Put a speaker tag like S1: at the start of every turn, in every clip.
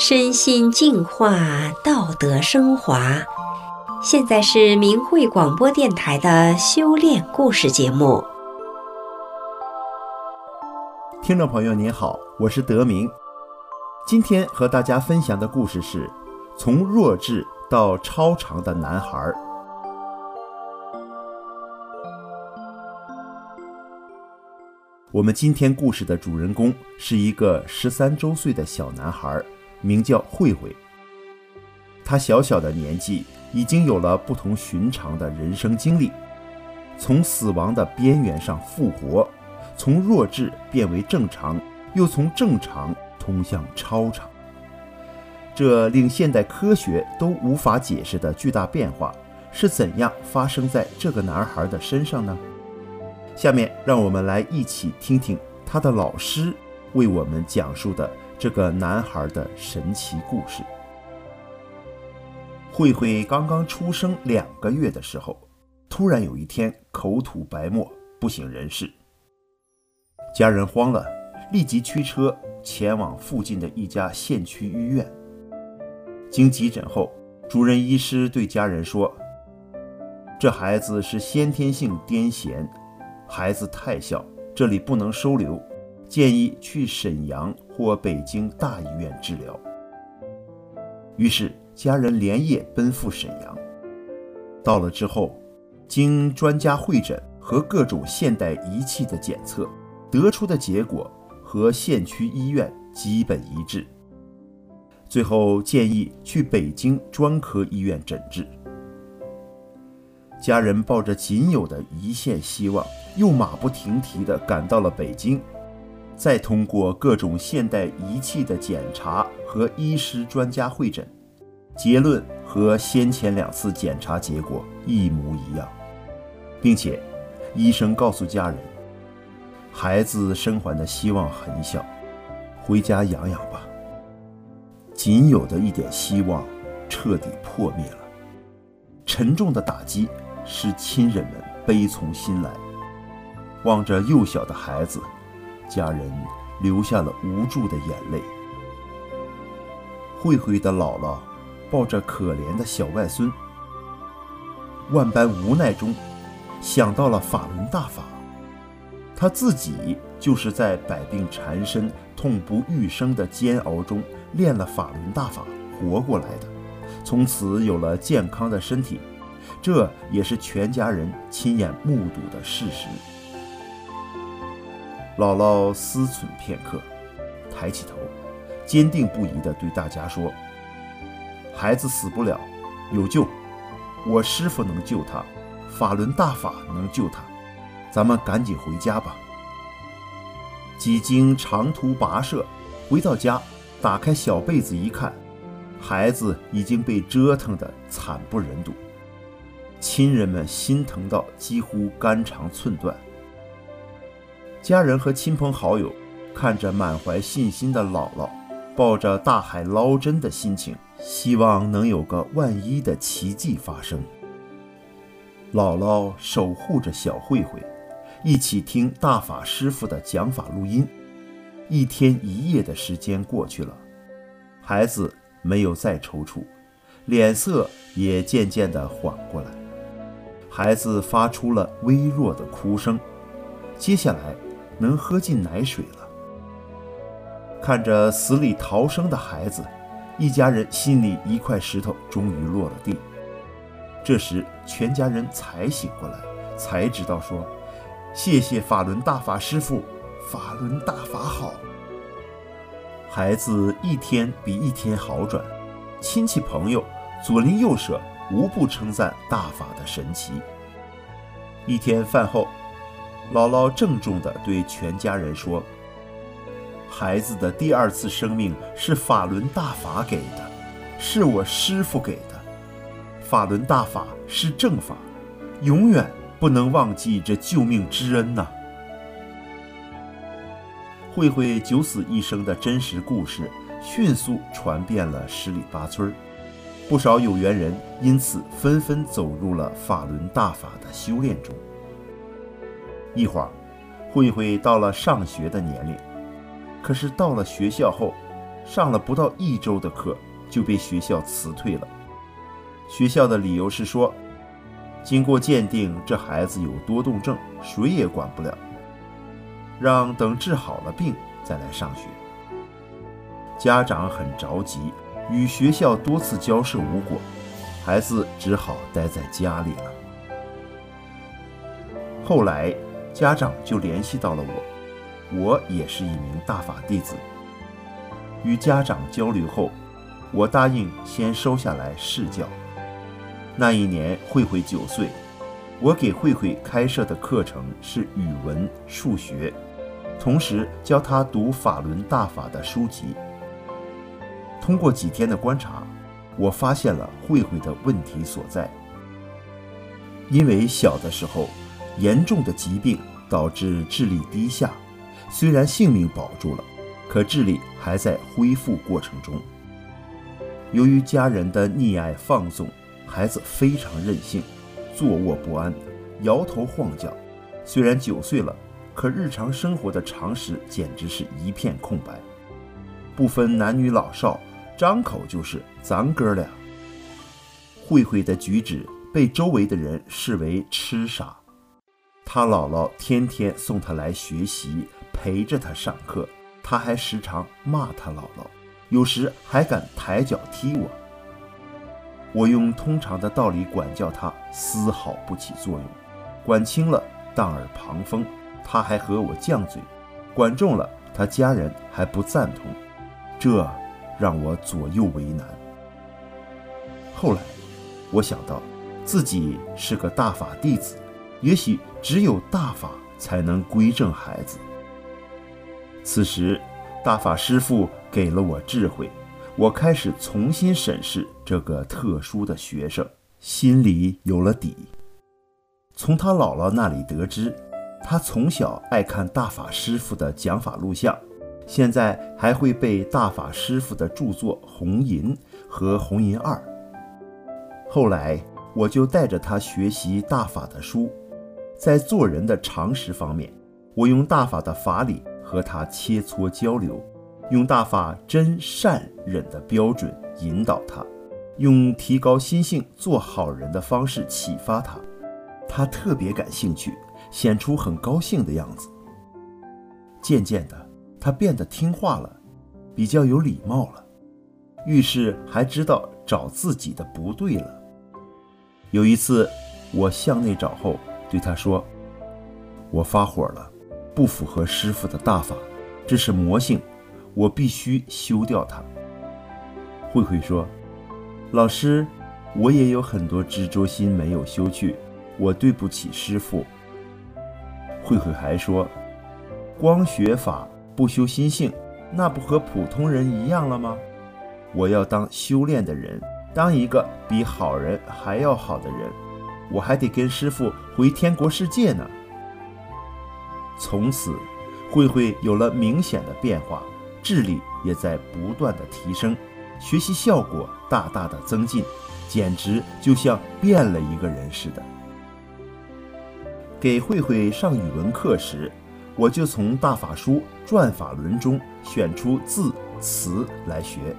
S1: 身心净化，道德升华。现在是明慧广播电台的修炼故事节目。
S2: 听众朋友您好，我是德明。今天和大家分享的故事是：从弱智到超常的男孩。我们今天故事的主人公是一个十三周岁的小男孩。名叫慧慧，他小小的年纪已经有了不同寻常的人生经历，从死亡的边缘上复活，从弱智变为正常，又从正常通向超常。这令现代科学都无法解释的巨大变化，是怎样发生在这个男孩的身上呢？下面让我们来一起听听他的老师为我们讲述的。这个男孩的神奇故事。慧慧刚刚出生两个月的时候，突然有一天口吐白沫，不省人事。家人慌了，立即驱车前往附近的一家县区医院。经急诊后，主任医师对家人说：“这孩子是先天性癫痫，孩子太小，这里不能收留。”建议去沈阳或北京大医院治疗。于是家人连夜奔赴沈阳。到了之后，经专家会诊和各种现代仪器的检测，得出的结果和县区医院基本一致。最后建议去北京专科医院诊治。家人抱着仅有的一线希望，又马不停蹄地赶到了北京。再通过各种现代仪器的检查和医师专家会诊，结论和先前两次检查结果一模一样，并且医生告诉家人，孩子生还的希望很小，回家养养吧。仅有的一点希望彻底破灭了，沉重的打击使亲人们悲从心来，望着幼小的孩子。家人流下了无助的眼泪。慧慧的姥姥抱着可怜的小外孙，万般无奈中想到了法轮大法。他自己就是在百病缠身、痛不欲生的煎熬中练了法轮大法活过来的，从此有了健康的身体，这也是全家人亲眼目睹的事实。姥姥思忖片刻，抬起头，坚定不移地对大家说：“孩子死不了，有救，我师傅能救他，法轮大法能救他，咱们赶紧回家吧。”几经长途跋涉，回到家，打开小被子一看，孩子已经被折腾得惨不忍睹，亲人们心疼到几乎肝肠寸断。家人和亲朋好友看着满怀信心的姥姥，抱着大海捞针的心情，希望能有个万一的奇迹发生。姥姥守护着小慧慧，一起听大法师傅的讲法录音。一天一夜的时间过去了，孩子没有再抽搐，脸色也渐渐地缓过来。孩子发出了微弱的哭声，接下来。能喝进奶水了。看着死里逃生的孩子，一家人心里一块石头终于落了地。这时，全家人才醒过来，才知道说：“谢谢法轮大法师傅，法轮大法好。”孩子一天比一天好转，亲戚朋友左邻右舍无不称赞大法的神奇。一天饭后。姥姥郑重地对全家人说：“孩子的第二次生命是法轮大法给的，是我师傅给的。法轮大法是正法，永远不能忘记这救命之恩呐！”慧慧九死一生的真实故事迅速传遍了十里八村，不少有缘人因此纷纷走入了法轮大法的修炼中。一会儿，慧慧到了上学的年龄，可是到了学校后，上了不到一周的课，就被学校辞退了。学校的理由是说，经过鉴定，这孩子有多动症，谁也管不了，让等治好了病再来上学。家长很着急，与学校多次交涉无果，孩子只好待在家里了。后来，家长就联系到了我，我也是一名大法弟子。与家长交流后，我答应先收下来试教。那一年，慧慧九岁，我给慧慧开设的课程是语文、数学，同时教她读法轮大法的书籍。通过几天的观察，我发现了慧慧的问题所在。因为小的时候，严重的疾病导致智力低下，虽然性命保住了，可智力还在恢复过程中。由于家人的溺爱放纵，孩子非常任性，坐卧不安，摇头晃脚。虽然九岁了，可日常生活的常识简直是一片空白，不分男女老少。张口就是咱哥俩。慧慧的举止被周围的人视为痴傻，他姥姥天天送他来学习，陪着他上课，他还时常骂他姥姥，有时还敢抬脚踢我。我用通常的道理管教他，丝毫不起作用；管轻了，当耳旁风，他还和我犟嘴；管重了，他家人还不赞同。这。让我左右为难。后来，我想到自己是个大法弟子，也许只有大法才能归正孩子。此时，大法师父给了我智慧，我开始重新审视这个特殊的学生，心里有了底。从他姥姥那里得知，他从小爱看大法师父的讲法录像。现在还会背大法师父的著作《红银》和《红银二》。后来我就带着他学习大法的书，在做人的常识方面，我用大法的法理和他切磋交流，用大法真善忍的标准引导他，用提高心性做好人的方式启发他。他特别感兴趣，显出很高兴的样子。渐渐的。他变得听话了，比较有礼貌了，遇事还知道找自己的不对了。有一次，我向内找后，对他说：“我发火了，不符合师傅的大法，这是魔性，我必须修掉它。”慧慧说：“老师，我也有很多执着心没有修去，我对不起师傅。”慧慧还说：“光学法。”不修心性，那不和普通人一样了吗？我要当修炼的人，当一个比好人还要好的人，我还得跟师傅回天国世界呢。从此，慧慧有了明显的变化，智力也在不断的提升，学习效果大大的增进，简直就像变了一个人似的。给慧慧上语文课时。我就从大法书转法轮中选出字词来学，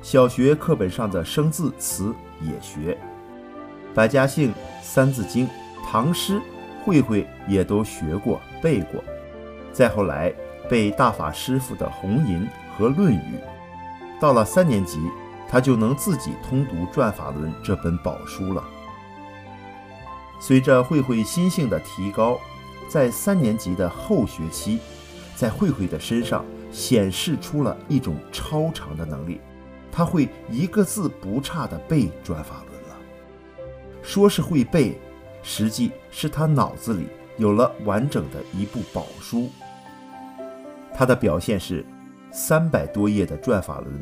S2: 小学课本上的生字词也学，百家姓、三字经、唐诗，慧慧也都学过背过。再后来背大法师傅的《红银》和《论语》，到了三年级，他就能自己通读《转法轮》这本宝书了。随着慧慧心性的提高。在三年级的后学期，在慧慧的身上显示出了一种超常的能力，他会一个字不差的背《转法轮》。说是会背，实际是他脑子里有了完整的一部宝书。他的表现是，三百多页的《转法轮》，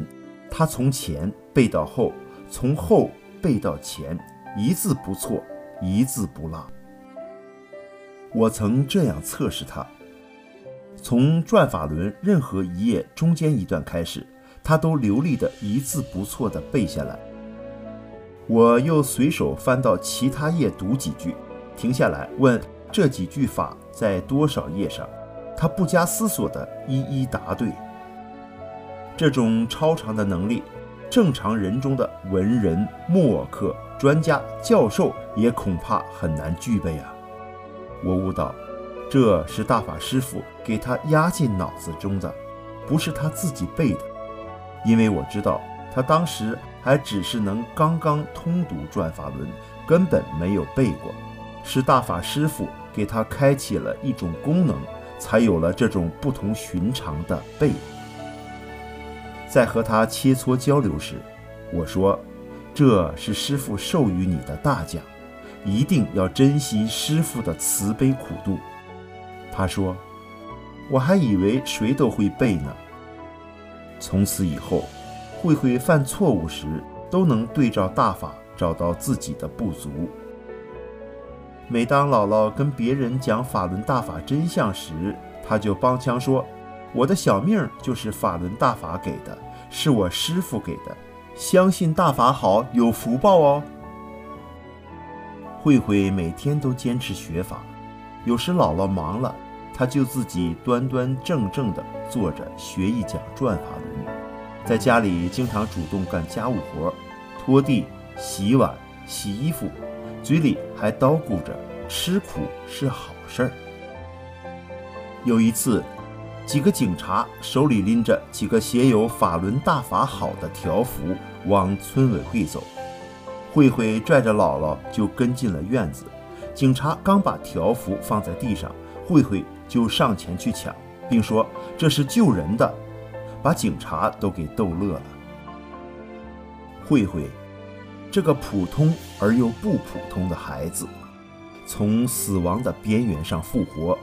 S2: 他从前背到后，从后背到前，一字不错，一字不落。我曾这样测试他：从转法轮任何一页中间一段开始，他都流利的一字不错的背下来。我又随手翻到其他页读几句，停下来问这几句法在多少页上，他不加思索地一一答对。这种超常的能力，正常人中的文人、墨客、专家、教授也恐怕很难具备啊！我悟道，这是大法师父给他压进脑子中的，不是他自己背的。因为我知道，他当时还只是能刚刚通读转法轮，根本没有背过。是大法师父给他开启了一种功能，才有了这种不同寻常的背。在和他切磋交流时，我说：“这是师傅授予你的大奖，一定要珍惜师傅的慈悲苦度。”他说：“我还以为谁都会背呢。”从此以后，慧慧犯错误时都能对照大法找到自己的不足。每当姥姥跟别人讲法轮大法真相时，她就帮腔说。我的小命就是法轮大法给的，是我师傅给的。相信大法好，有福报哦。慧慧每天都坚持学法，有时姥姥忙了，她就自己端端正正地坐着学一讲转法轮。在家里经常主动干家务活，拖地、洗碗、洗衣服，嘴里还叨咕着吃苦是好事儿。有一次。几个警察手里拎着几个写有“法轮大法好”的条幅，往村委会走。慧慧拽着姥姥就跟进了院子。警察刚把条幅放在地上，慧慧就上前去抢，并说：“这是救人的。”把警察都给逗乐了。慧慧，这个普通而又不普通的孩子，从死亡的边缘上复活，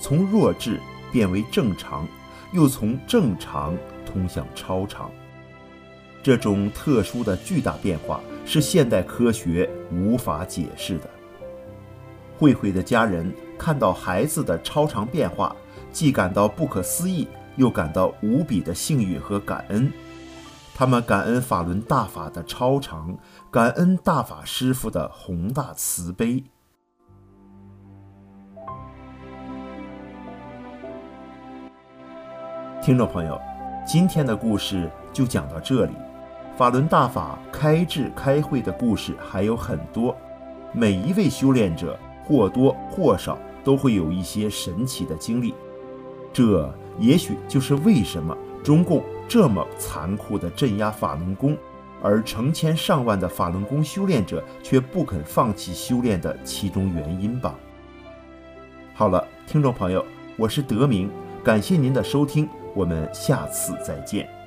S2: 从弱智。变为正常，又从正常通向超常。这种特殊的巨大变化是现代科学无法解释的。慧慧的家人看到孩子的超常变化，既感到不可思议，又感到无比的幸运和感恩。他们感恩法轮大法的超常，感恩大法师父的宏大慈悲。听众朋友，今天的故事就讲到这里。法轮大法开智开会的故事还有很多，每一位修炼者或多或少都会有一些神奇的经历。这也许就是为什么中共这么残酷地镇压法轮功，而成千上万的法轮功修炼者却不肯放弃修炼的其中原因吧。好了，听众朋友，我是德明，感谢您的收听。我们下次再见。